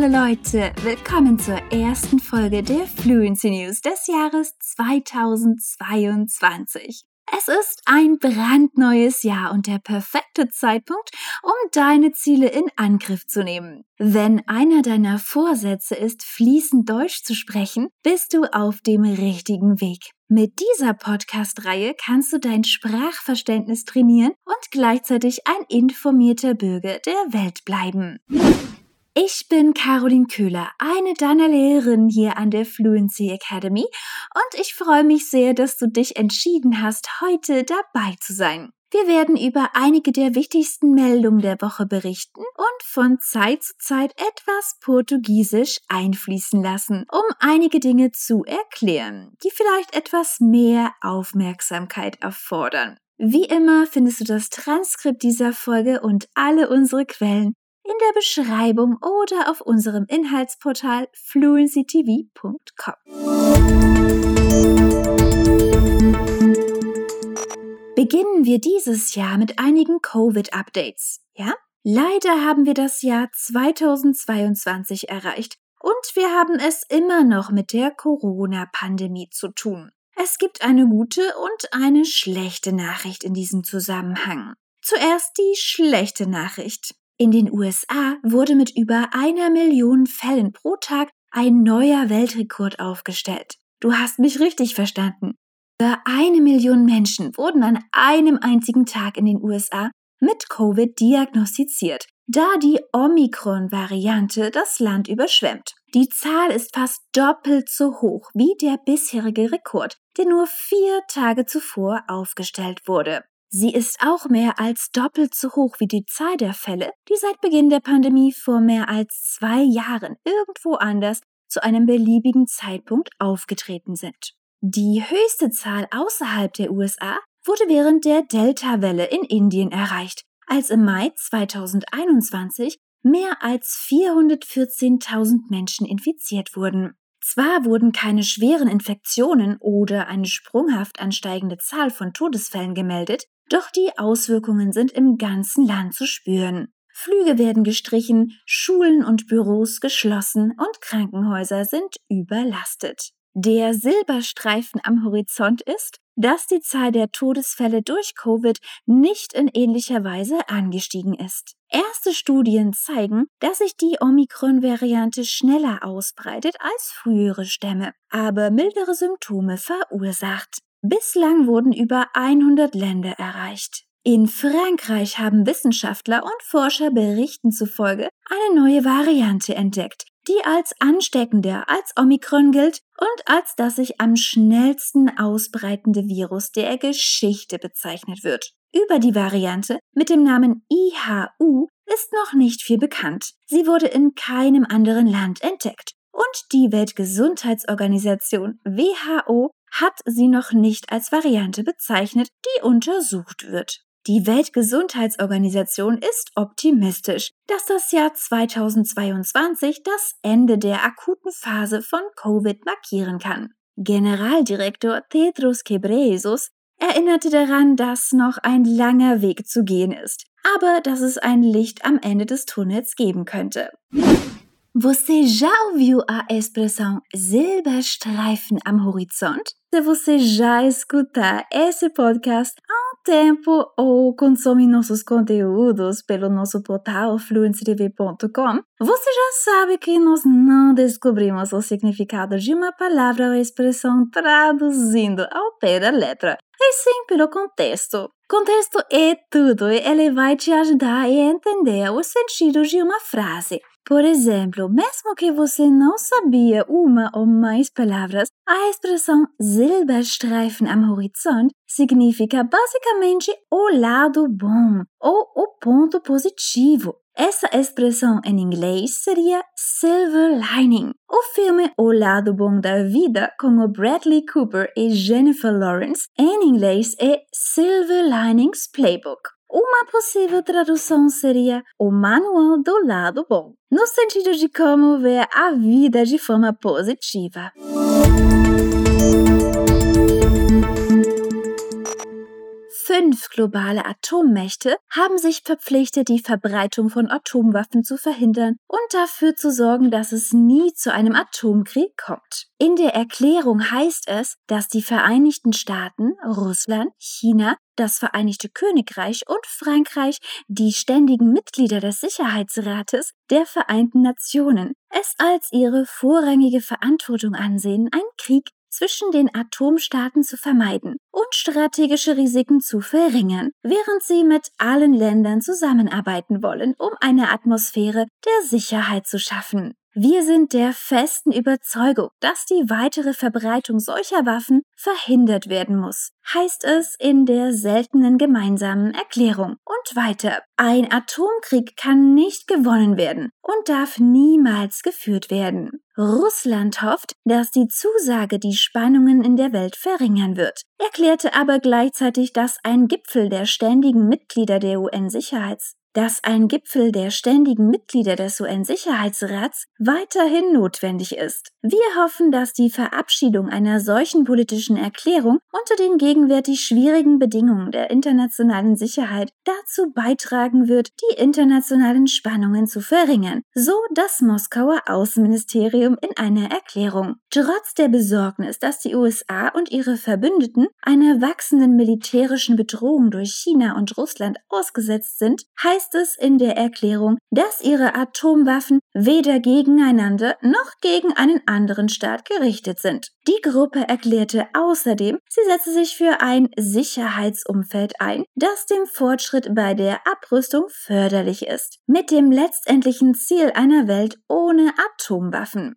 Hallo Leute, willkommen zur ersten Folge der Fluency News des Jahres 2022. Es ist ein brandneues Jahr und der perfekte Zeitpunkt, um deine Ziele in Angriff zu nehmen. Wenn einer deiner Vorsätze ist, fließend Deutsch zu sprechen, bist du auf dem richtigen Weg. Mit dieser Podcast-Reihe kannst du dein Sprachverständnis trainieren und gleichzeitig ein informierter Bürger der Welt bleiben. Ich bin Caroline Köhler, eine deiner Lehrerinnen hier an der Fluency Academy und ich freue mich sehr, dass du dich entschieden hast, heute dabei zu sein. Wir werden über einige der wichtigsten Meldungen der Woche berichten und von Zeit zu Zeit etwas Portugiesisch einfließen lassen, um einige Dinge zu erklären, die vielleicht etwas mehr Aufmerksamkeit erfordern. Wie immer findest du das Transkript dieser Folge und alle unsere Quellen in der Beschreibung oder auf unserem Inhaltsportal fluencytv.com. Beginnen wir dieses Jahr mit einigen Covid-Updates. Ja? Leider haben wir das Jahr 2022 erreicht und wir haben es immer noch mit der Corona-Pandemie zu tun. Es gibt eine gute und eine schlechte Nachricht in diesem Zusammenhang. Zuerst die schlechte Nachricht. In den USA wurde mit über einer Million Fällen pro Tag ein neuer Weltrekord aufgestellt. Du hast mich richtig verstanden. Über eine Million Menschen wurden an einem einzigen Tag in den USA mit Covid diagnostiziert, da die Omikron-Variante das Land überschwemmt. Die Zahl ist fast doppelt so hoch wie der bisherige Rekord, der nur vier Tage zuvor aufgestellt wurde. Sie ist auch mehr als doppelt so hoch wie die Zahl der Fälle, die seit Beginn der Pandemie vor mehr als zwei Jahren irgendwo anders zu einem beliebigen Zeitpunkt aufgetreten sind. Die höchste Zahl außerhalb der USA wurde während der Delta-Welle in Indien erreicht, als im Mai 2021 mehr als 414.000 Menschen infiziert wurden. Zwar wurden keine schweren Infektionen oder eine sprunghaft ansteigende Zahl von Todesfällen gemeldet, doch die Auswirkungen sind im ganzen Land zu spüren. Flüge werden gestrichen, Schulen und Büros geschlossen und Krankenhäuser sind überlastet. Der Silberstreifen am Horizont ist, dass die Zahl der Todesfälle durch Covid nicht in ähnlicher Weise angestiegen ist. Erste Studien zeigen, dass sich die Omikron-Variante schneller ausbreitet als frühere Stämme, aber mildere Symptome verursacht. Bislang wurden über 100 Länder erreicht. In Frankreich haben Wissenschaftler und Forscher Berichten zufolge eine neue Variante entdeckt, die als ansteckender als Omikron gilt und als das sich am schnellsten ausbreitende Virus der Geschichte bezeichnet wird. Über die Variante mit dem Namen IHU ist noch nicht viel bekannt. Sie wurde in keinem anderen Land entdeckt. Und die Weltgesundheitsorganisation WHO hat sie noch nicht als Variante bezeichnet, die untersucht wird. Die Weltgesundheitsorganisation ist optimistisch, dass das Jahr 2022 das Ende der akuten Phase von Covid markieren kann. Generaldirektor Tedros Ghebreyesus erinnerte daran, dass noch ein langer Weg zu gehen ist, aber dass es ein Licht am Ende des Tunnels geben könnte. Você já ouviu a expressão Silberstreifen am Horizont? Se você já escutar esse podcast há um tempo ou consome nossos conteúdos pelo nosso portal fluencytv.com, você já sabe que nós não descobrimos o significado de uma palavra ou expressão traduzindo ao pé da letra, e sim pelo contexto. Contexto é tudo e ele vai te ajudar a entender o sentido de uma frase. Por exemplo, mesmo que você não sabia uma ou mais palavras, a expressão Silberstreifen am Horizont significa basicamente o lado bom ou o ponto positivo. Essa expressão em inglês seria Silver Lining. O filme O Lado Bom da Vida, com o Bradley Cooper e Jennifer Lawrence, em inglês é Silver Linings Playbook. Uma possível tradução seria o manual do lado bom, no sentido de como ver a vida de forma positiva. Fünf globale Atommächte haben sich verpflichtet, die Verbreitung von Atomwaffen zu verhindern und dafür zu sorgen, dass es nie zu einem Atomkrieg kommt. In der Erklärung heißt es, dass die Vereinigten Staaten, Russland, China, das Vereinigte Königreich und Frankreich, die ständigen Mitglieder des Sicherheitsrates der Vereinten Nationen, es als ihre vorrangige Verantwortung ansehen, einen Krieg zwischen den Atomstaaten zu vermeiden und strategische Risiken zu verringern, während sie mit allen Ländern zusammenarbeiten wollen, um eine Atmosphäre der Sicherheit zu schaffen. Wir sind der festen Überzeugung, dass die weitere Verbreitung solcher Waffen verhindert werden muss, heißt es in der seltenen gemeinsamen Erklärung. Und weiter, ein Atomkrieg kann nicht gewonnen werden und darf niemals geführt werden. Russland hofft, dass die Zusage die Spannungen in der Welt verringern wird, erklärte aber gleichzeitig, dass ein Gipfel der ständigen Mitglieder der UN-Sicherheits dass ein Gipfel der ständigen Mitglieder des UN-Sicherheitsrats weiterhin notwendig ist. Wir hoffen, dass die Verabschiedung einer solchen politischen Erklärung unter den gegenwärtig schwierigen Bedingungen der internationalen Sicherheit dazu beitragen wird, die internationalen Spannungen zu verringern, so das Moskauer Außenministerium in einer Erklärung. Trotz der Besorgnis, dass die USA und ihre Verbündeten einer wachsenden militärischen Bedrohung durch China und Russland ausgesetzt sind, heißt heißt es in der Erklärung, dass ihre Atomwaffen weder gegeneinander noch gegen einen anderen Staat gerichtet sind. Die Gruppe erklärte außerdem, sie setze sich für ein Sicherheitsumfeld ein, das dem Fortschritt bei der Abrüstung förderlich ist, mit dem letztendlichen Ziel einer Welt ohne Atomwaffen.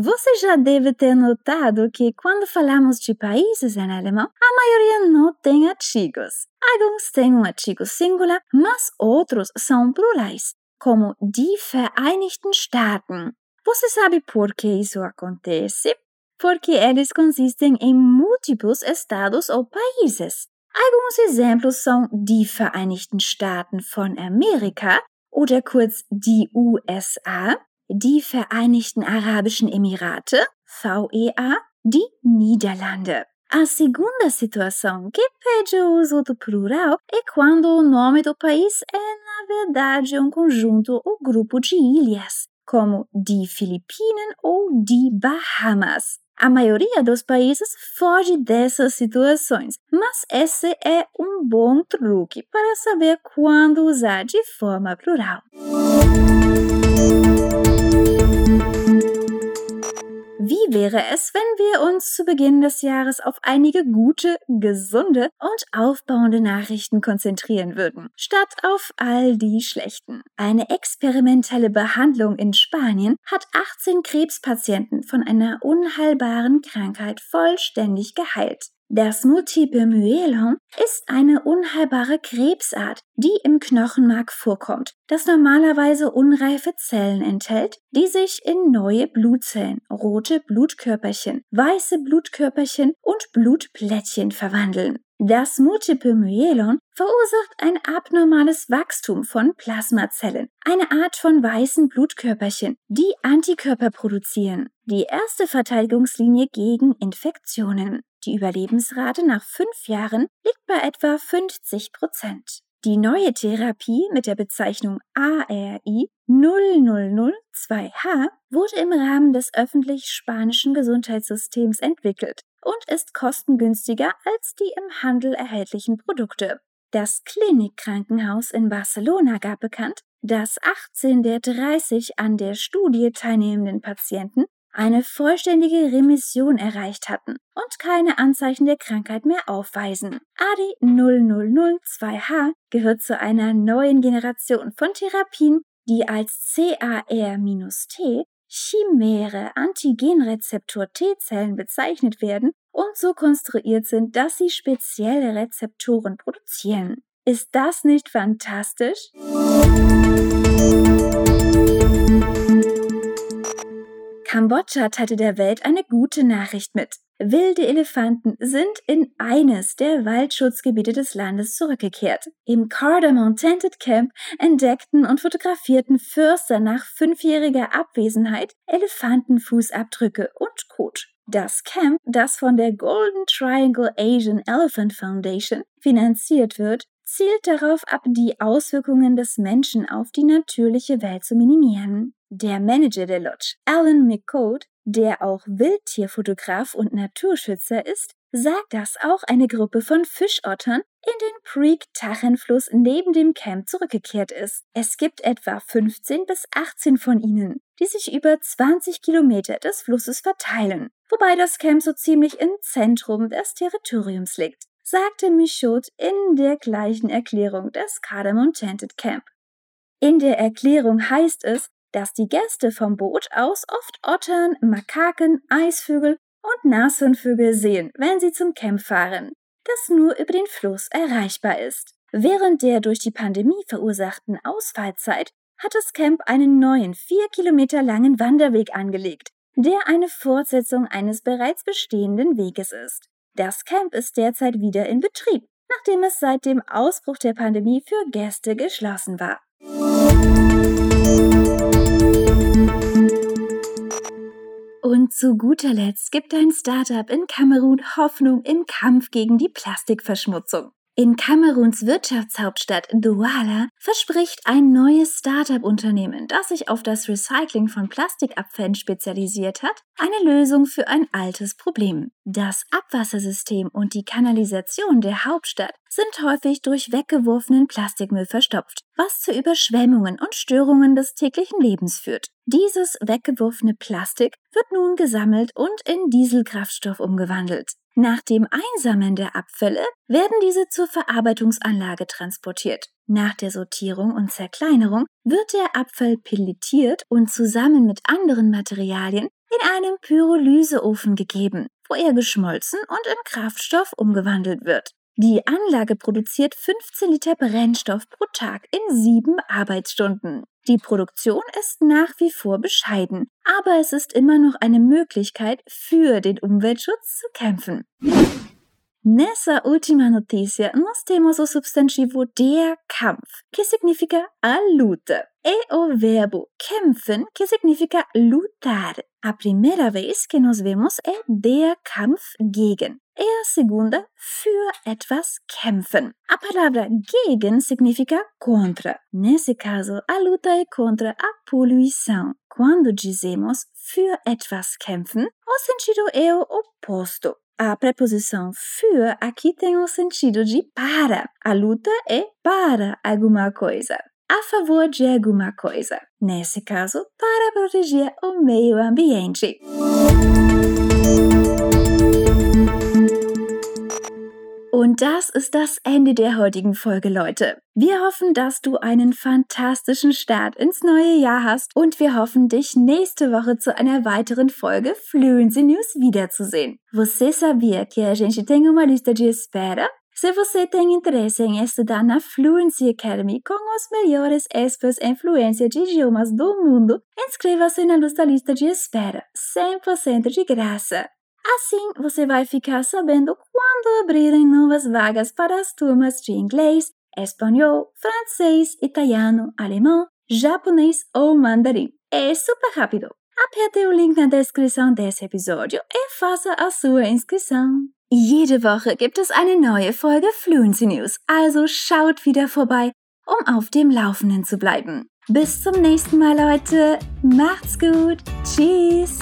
Você já deve ter notado que quando falamos de países em alemão, a maioria não tem artigos. Alguns têm um artigo singular, mas outros são plurais, como die Vereinigten Staaten. Você sabe por que isso acontece? Porque eles consistem em múltiplos estados ou países. Alguns exemplos são die Vereinigten Staaten von Amerika oder kurz die USA die Vereinigten Arabischen Emirate, VEA, die Niederlande. A segunda situação que pede o uso do plural é quando o nome do país é, na verdade, um conjunto ou grupo de ilhas, como die Philippinen ou die Bahamas. A maioria dos países foge dessas situações, mas esse é um bom truque para saber quando usar de forma plural. Wäre es, wenn wir uns zu Beginn des Jahres auf einige gute, gesunde und aufbauende Nachrichten konzentrieren würden, statt auf all die schlechten? Eine experimentelle Behandlung in Spanien hat 18 Krebspatienten von einer unheilbaren Krankheit vollständig geheilt. Das Multiple Myelom ist eine unheilbare Krebsart, die im Knochenmark vorkommt, das normalerweise unreife Zellen enthält, die sich in neue Blutzellen, rote Blutkörperchen, weiße Blutkörperchen und Blutplättchen verwandeln. Das Multiple Myelon verursacht ein abnormales Wachstum von Plasmazellen, eine Art von weißen Blutkörperchen, die Antikörper produzieren, die erste Verteidigungslinie gegen Infektionen. Die Überlebensrate nach fünf Jahren liegt bei etwa 50 Prozent. Die neue Therapie mit der Bezeichnung ARI 0002H wurde im Rahmen des öffentlich-spanischen Gesundheitssystems entwickelt und ist kostengünstiger als die im Handel erhältlichen Produkte. Das Klinikkrankenhaus in Barcelona gab bekannt, dass 18 der 30 an der Studie teilnehmenden Patienten eine vollständige Remission erreicht hatten und keine Anzeichen der Krankheit mehr aufweisen. ADI 0002H gehört zu einer neuen Generation von Therapien, die als CAR-T chimäre Antigenrezeptor-T-Zellen bezeichnet werden und so konstruiert sind, dass sie spezielle Rezeptoren produzieren. Ist das nicht fantastisch? Kambodscha teilte der Welt eine gute Nachricht mit. Wilde Elefanten sind in eines der Waldschutzgebiete des Landes zurückgekehrt. Im Cardamom Tented Camp entdeckten und fotografierten Förster nach fünfjähriger Abwesenheit Elefantenfußabdrücke und Kot. Das Camp, das von der Golden Triangle Asian Elephant Foundation finanziert wird, zielt darauf ab, die Auswirkungen des Menschen auf die natürliche Welt zu minimieren. Der Manager der Lodge, Alan McCode, der auch Wildtierfotograf und Naturschützer ist, sagt, dass auch eine Gruppe von Fischottern in den Preek-Tachenfluss neben dem Camp zurückgekehrt ist. Es gibt etwa 15 bis 18 von ihnen, die sich über 20 Kilometer des Flusses verteilen, wobei das Camp so ziemlich im Zentrum des Territoriums liegt, sagte Michaud in der gleichen Erklärung des Cardamom Chanted Camp. In der Erklärung heißt es, dass die Gäste vom Boot aus oft Ottern, Makaken, Eisvögel und Nashornvögel sehen, wenn sie zum Camp fahren, das nur über den Fluss erreichbar ist. Während der durch die Pandemie verursachten Ausfallzeit hat das Camp einen neuen, vier Kilometer langen Wanderweg angelegt, der eine Fortsetzung eines bereits bestehenden Weges ist. Das Camp ist derzeit wieder in Betrieb, nachdem es seit dem Ausbruch der Pandemie für Gäste geschlossen war. Und zu guter Letzt gibt ein Startup in Kamerun Hoffnung im Kampf gegen die Plastikverschmutzung. In Kameruns Wirtschaftshauptstadt Douala verspricht ein neues Startup-Unternehmen, das sich auf das Recycling von Plastikabfällen spezialisiert hat, eine Lösung für ein altes Problem. Das Abwassersystem und die Kanalisation der Hauptstadt sind häufig durch weggeworfenen Plastikmüll verstopft, was zu Überschwemmungen und Störungen des täglichen Lebens führt. Dieses weggeworfene Plastik wird nun gesammelt und in Dieselkraftstoff umgewandelt. Nach dem Einsammeln der Abfälle werden diese zur Verarbeitungsanlage transportiert. Nach der Sortierung und Zerkleinerung wird der Abfall pelletiert und zusammen mit anderen Materialien in einen Pyrolyseofen gegeben, wo er geschmolzen und in Kraftstoff umgewandelt wird. Die Anlage produziert 15 Liter Brennstoff pro Tag in sieben Arbeitsstunden. Die Produktion ist nach wie vor bescheiden, aber es ist immer noch eine Möglichkeit, für den Umweltschutz zu kämpfen. Nessa última notícia, nós temos o substantivo der Kampf, que significa a luta, e o verbo kämpfen, que significa lutar. A primeira vez que nós vemos é der Kampf gegen. E a segunda, für etwas kämpfen. A palavra gegen significa contra. Nesse caso, a luta é contra a poluição. Quando dizemos für etwas kämpfen, o sentido é o oposto. A preposição für aqui tem o sentido de para. A luta é para alguma coisa, a favor de alguma coisa. Nesse caso, para proteger o meio ambiente. Das ist das Ende der heutigen Folge, Leute. Wir hoffen, dass du einen fantastischen Start ins neue Jahr hast und wir hoffen, dich nächste Woche zu einer weiteren Folge Fluency News wiederzusehen. Você sabia que a gente tem uma lista de espera? Se você tem interesse em estudar na Fluency Academy com os melhores experts em fluência de idiomas do mundo, inscreva-se na nossa lista de espera, 100% de graça. Assim, você vai ficar sabendo quando abrirem novas vagas para as turmas de inglês, espanhol, francês, italiano, alemão, japonês ou mandarim. É super rápido. Aperte o link na descrição desse episódio e faça a sua inscrição. Jede Woche gibt es eine neue Folge Fluency News, also schaut wieder vorbei, um auf dem Laufenden zu bleiben. Bis zum nächsten Mal, Leute. Macht's gut. Tschüss.